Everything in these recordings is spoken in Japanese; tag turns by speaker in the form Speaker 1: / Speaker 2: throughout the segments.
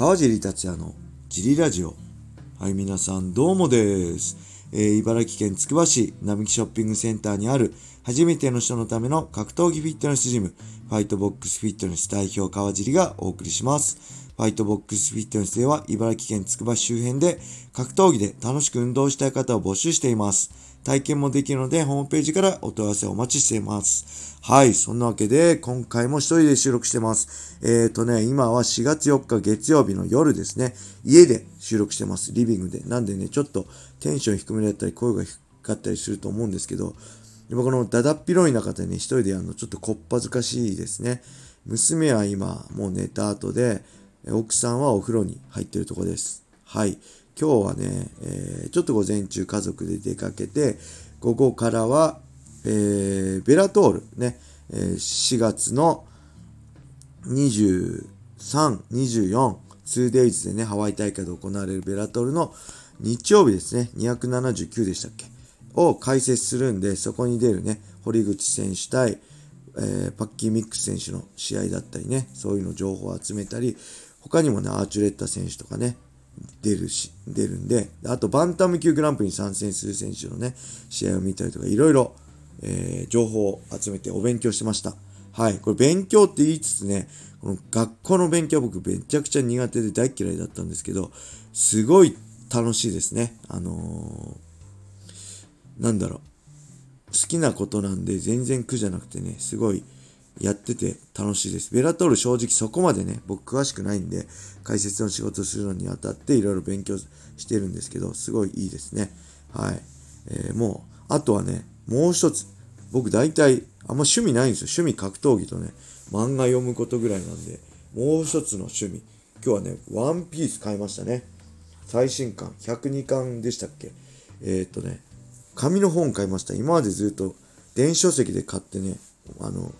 Speaker 1: 川尻達也のジリラジオ。はい、皆さんどうもです。えー、茨城県つくば市並木ショッピングセンターにある初めての人のための格闘技フィットネスジム、ファイトボックスフィットネス代表川尻がお送りします。ファイトボックスフィットネスでは茨城県つくば市周辺で格闘技で楽しく運動したい方を募集しています。体験もできるので、ホームページからお問い合わせお待ちしています。はい。そんなわけで、今回も一人で収録してます。えっ、ー、とね、今は4月4日月曜日の夜ですね。家で収録してます。リビングで。なんでね、ちょっとテンション低めだったり、声が低かったりすると思うんですけど、今このだだっ広い中でね、一人でやるのちょっとこっぱずかしいですね。娘は今、もう寝た後で、奥さんはお風呂に入ってるとこです。はい。今日はね、えー、ちょっと午前中家族で出かけて、午後からは、えー、ベラトールね、えー、4月の23、24、2days でね、ハワイ大会で行われるベラトールの日曜日ですね、279でしたっけを解説するんで、そこに出るね、堀口選手対、えー、パッキーミックス選手の試合だったりね、そういうの情報を集めたり、他にもね、アーチュレッタ選手とかね、出るし、出るんで、あとバンタム級グランプリに参戦する選手のね、試合を見たりとか、いろいろ、えー、情報を集めてお勉強してました。はい。これ勉強って言いつつね、この学校の勉強は僕めちゃくちゃ苦手で大嫌いだったんですけど、すごい楽しいですね。あのー、なんだろう。好きなことなんで全然苦じゃなくてね、すごいやってて楽しいです。ベラトール正直そこまでね、僕詳しくないんで、解説の仕事するのにあたっていろいろ勉強してるんですけど、すごいいいですね。はい。えー、もう、あとはね、もう一つ、僕大体、あんま趣味ないんですよ。趣味格闘技とね、漫画読むことぐらいなんで、もう一つの趣味。今日はね、ワンピース買いましたね。最新刊、102巻でしたっけ？えー、っとね、紙の本買いました。今までずっと電子書籍で買ってね、あの、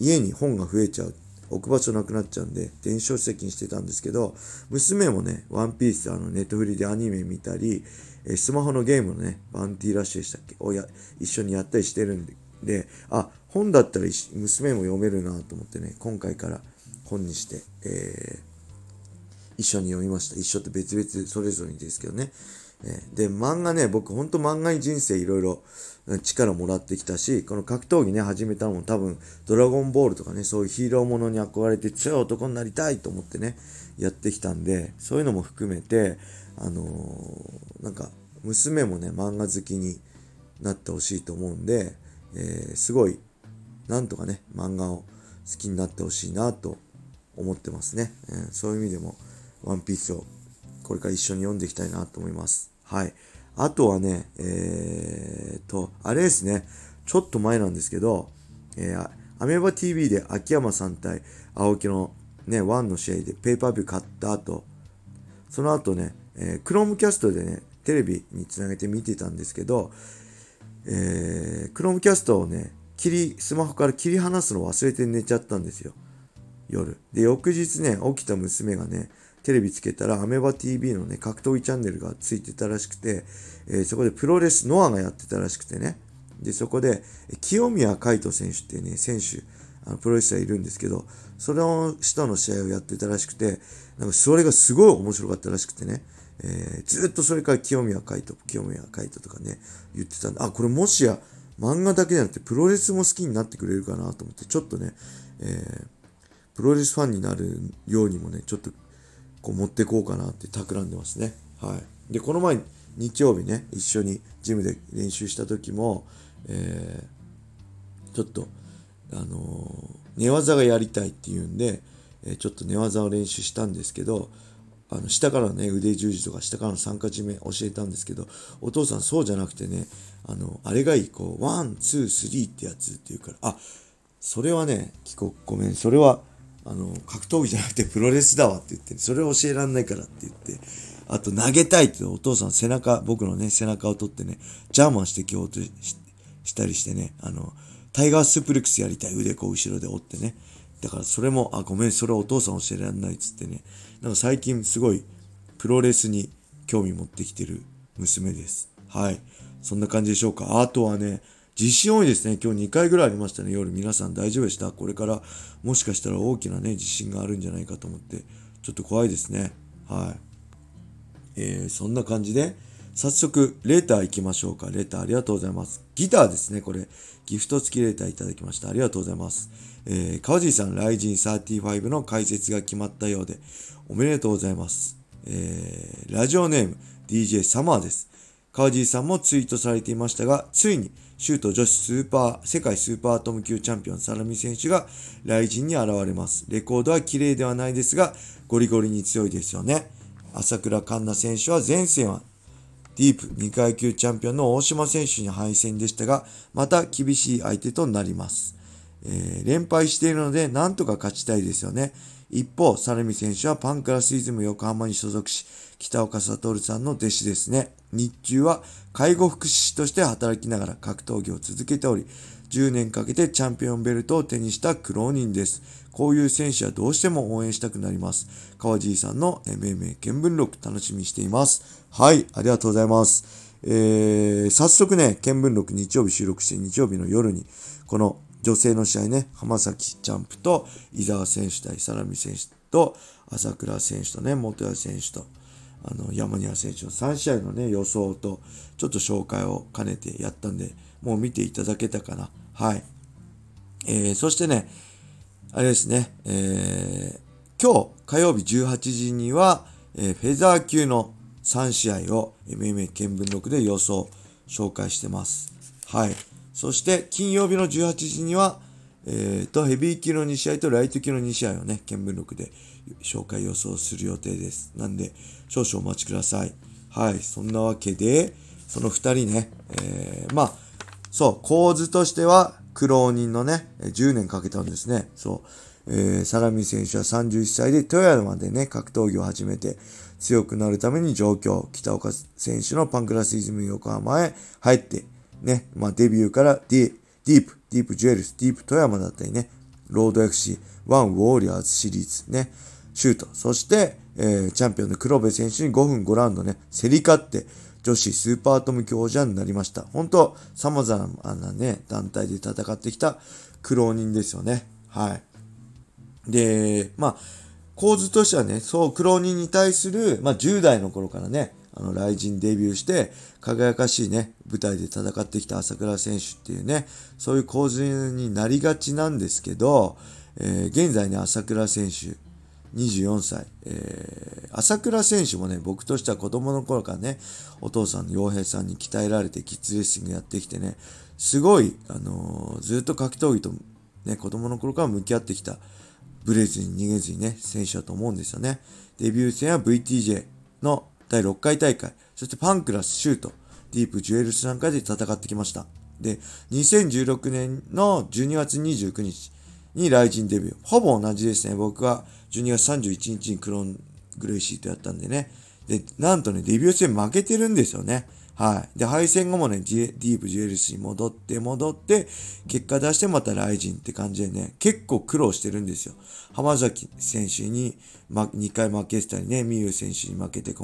Speaker 1: 家に本が増えちゃう。置く場所なくなっちゃうんで、電子書籍にしてたんですけど、娘もね、ワンピース、あの、ネットフリでアニメ見たり、えスマホのゲームのね、バンティーラッシュでしたっけ？をや、一緒にやったりしてるんで、あ、本だったら娘も読めるなと思ってね、今回から本にして、えー、一緒に読みました。一緒って別々それぞれにですけどね。で、漫画ね、僕ほんと漫画に人生いろいろ力もらってきたし、この格闘技ね、始めたのも多分、ドラゴンボールとかね、そういうヒーローものに憧れて強い男になりたいと思ってね、やってきたんで、そういうのも含めて、あのー、なんか、娘もね、漫画好きになってほしいと思うんで、えー、すごい、なんとかね、漫画を好きになってほしいなと思ってますね。えー、そういう意味でも、ワンピースをこれから一緒に読んでいきたいなと思います。はい。あとはね、えー、と、あれですね、ちょっと前なんですけど、えー、アメーバ TV で秋山さん対青木のね、ワンの試合でペーパービュー買った後、その後ね、えー、クロームキャストでね、テレビにつなげて見てたんですけど、えー、クロームキャストをね、切り、スマホから切り離すの忘れて寝ちゃったんですよ。夜。で、翌日ね、起きた娘がね、テレビつけたら、アメバ TV のね、格闘技チャンネルがついてたらしくて、えー、そこでプロレスノアがやってたらしくてね。で、そこで、清宮海斗選手っていうね、選手、あのプロレスラーいるんですけど、その人の試合をやってたらしくて、なんかそれがすごい面白かったらしくてね、えー、ずっとそれから清宮海斗、清宮海斗とかね、言ってたんで、あ、これもしや漫画だけじゃなくてプロレスも好きになってくれるかなと思って、ちょっとね、えー、プロレスファンになるようにもね、ちょっとこう持ってこうかなって企んでますね。はい。で、この前、日曜日ね、一緒にジムで練習した時も、えー、ちょっと、あのー、寝技がやりたいっていうんで、えー、ちょっと寝技を練習したんですけど、あの、下からね、腕十字とか下からの三角締め教えたんですけど、お父さんそうじゃなくてね、あの、あれがいい、こう、 one、two、three ってやつって言うから、あ、それはね、聞こ、ごめん、それは、あの、格闘技じゃなくてプロレスだわって言って、それを教えらんないからって言って、あと投げたいってお父さん背中、僕のね、背中を取ってね、ジャーマンしてきようとしたりしてね、あの、タイガースプレックスやりたい腕こう後ろで折ってね。だからそれも、あ、ごめん、それお父さん教えられないっつってね。なんか最近すごいプロレスに興味持ってきてる娘です。はい。そんな感じでしょうか。あとはね、地震多いですね。今日2回ぐらいありましたね。夜皆さん大丈夫でした？これからもしかしたら大きなね、地震があるんじゃないかと思って、ちょっと怖いですね。はい。えー、そんな感じで、早速、レーター行きましょうか。レターありがとうございます。ギターですね、これ。ギフト付きレーターいただきました。ありがとうございます。えー、川尻さん、ライジン35の解説が決まったようで、おめでとうございます。えー、ラジオネーム、DJ サマーです。川尻さんもツイートされていましたが、ついに、シュート女子スーパー、世界スーパーアトム級チャンピオン、サラミ選手が、ライジンに現れます。レコードは綺麗ではないですが、ゴリゴリに強いですよね。朝倉環奈選手は前線はディープ2階級チャンピオンの大島選手に敗戦でしたが、また厳しい相手となります。えー、連敗しているので、なんとか勝ちたいですよね。一方、サルミ選手はパンクラスイズム横浜に所属し、北岡悟さんの弟子ですね。日中は介護福祉士として働きながら格闘技を続けており、10年かけてチャンピオンベルトを手にした苦労人です。こういう選手はどうしても応援したくなります。川尻さんの MMA 見聞録楽しみにしています。はい、ありがとうございます。えー、早速ね、見聞録日曜日収録して日曜日の夜に、この女性の試合ね、浜崎ジャンプと伊沢選手対サラミ選手と朝倉選手とね、元谷選手と、あの、山庭選手の3試合のね、予想と、ちょっと紹介を兼ねてやったんで、もう見ていただけたかな。はい。えー、そしてね、あれですね、えー、今日火曜日18時には、えー、フェザー級の3試合を MMA 見聞録で予想、紹介してます。はい。そして金曜日の18時には、えー、と、ヘビー級の2試合とライト級の2試合をね、見聞録で紹介予想する予定です。なんで、少々お待ちください。はい。そんなわけで、その2人ね、えー、まあ、そう、構図としては、苦労人のね、10年かけたんですね。そう。えー、サラミ選手は31歳で富山でね、格闘技を始めて強くなるために上京。北岡選手のパンクラスイズム横浜へ入って、ね、まあデビューからディディープ、ディープジュエルス、ディープ富山だったりね、ロード FC、ワンウォーリアーズシリーズね、シュート。そして、えー、チャンピオンの黒部選手に5分5ラウンドね、競り勝って、女子スーパーアトム級王者になりました。本当様々なね、団体で戦ってきた苦労人ですよね。はい。で、まあ、構図としてはね、そう苦労人に対する、まあ、10代の頃からね、あの、 RIZIN デビューして、輝かしいね、舞台で戦ってきた浅倉選手っていうね、そういう構図になりがちなんですけど、えー、現在ね、朝倉選手、24歳、えー、朝倉選手もね、僕としては子供の頃からね、お父さんの洋平さんに鍛えられてキッズレッシングやってきてね、すごい、あのー、ずっと格闘技とね、子供の頃から向き合ってきた、ブレずに逃げずにね、選手だと思うんですよね。デビュー戦は VTJ の第6回大会、そしてパンクラス、シュート、ディープ、ジュエルスなんかで戦ってきました。で、2016年の12月29日にライジンデビュー。ほぼ同じですね。僕は12月31日にクロングレイシートやったんでね。で、なんとね、デビュー戦負けてるんですよね。はい。で、敗戦後もね、ディープジュエルに戻って戻って、結果出してまたライジンって感じでね、結構苦労してるんですよ。浜崎選手に、ま、2回負けてたりね、ミユ選手に負けて、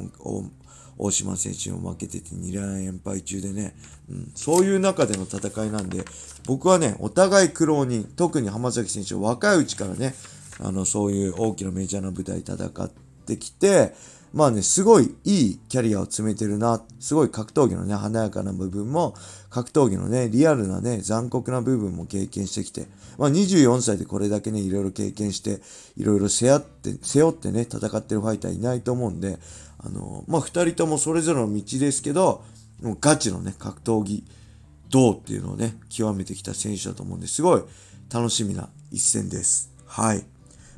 Speaker 1: 大島選手に負けてて2連敗中でね、うん、そういう中での戦いなんで、僕はね、お互い苦労人、特に浜崎選手は若いうちからね、あの、そういう大きなメジャーな舞台戦ってきて、まあね、すごいいいキャリアを詰めてるな。すごい格闘技のね、華やかな部分も、格闘技のね、リアルなね、残酷な部分も経験してきて、まあ24歳でこれだけね、いろいろ経験して、いろいろ背負って、背負ってね、戦ってるファイターいないと思うんで、あの、まあ二人ともそれぞれの道ですけど、もうガチのね、格闘技、どうっていうのをね、極めてきた選手だと思うんですごい楽しみな一戦です。はい。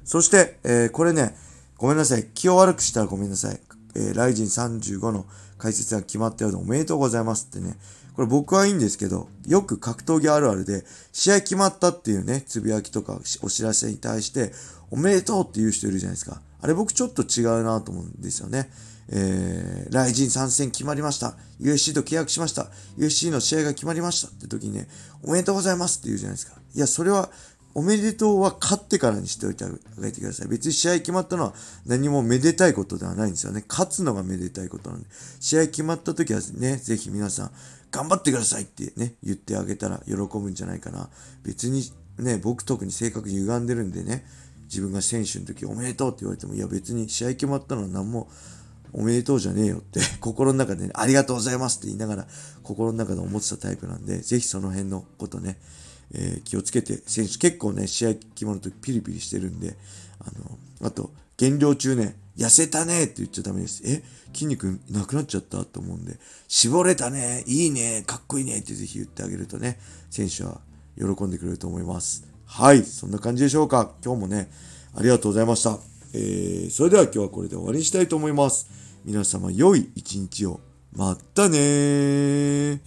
Speaker 1: そして、えー、これね、ごめんなさい。気を悪くしたらごめんなさい。えー、ライジン35の解説が決まったようでおめでとうございますってね。これ僕はいいんですけど、よく格闘技あるあるで、試合決まったっていうね、つぶやきとかお知らせに対して、おめでとうって言う人いるじゃないですか。あれ僕ちょっと違うなと思うんですよね。えー、ライジン参戦決まりました。USC と契約しました。USC の試合が決まりましたって時にね、おめでとうございますって言うじゃないですか。いや、それはおめでとうは勝ってからにしておいてあげてください。別に試合決まったのは何もめでたいことではないんですよね。勝つのがめでたいことなんで。試合決まった時はね、ぜひ皆さん、頑張ってくださいってね、言ってあげたら喜ぶんじゃないかな。別にね、僕特に性格歪んでるんでね、自分が選手の時おめでとうって言われても、いや別に試合決まったのは何もおめでとうじゃねえよって 心の中で、ね、ありがとうございますって言いながら心の中で思ってたタイプなんで、ぜひその辺のことね、えー、気をつけて、選手結構ね、試合決まるとピリピリしてるんで、あの、あと、減量中ね、痩せたねって言っちゃダメです。え？筋肉なくなっちゃったと思うんで、絞れたねいいねかっこいいねってぜひ言ってあげるとね、選手は喜んでくれると思います。はい、そんな感じでしょうか。今日もね、ありがとうございました。えー、それでは今日はこれで終わりにしたいと思います。皆様良い一日を。またね。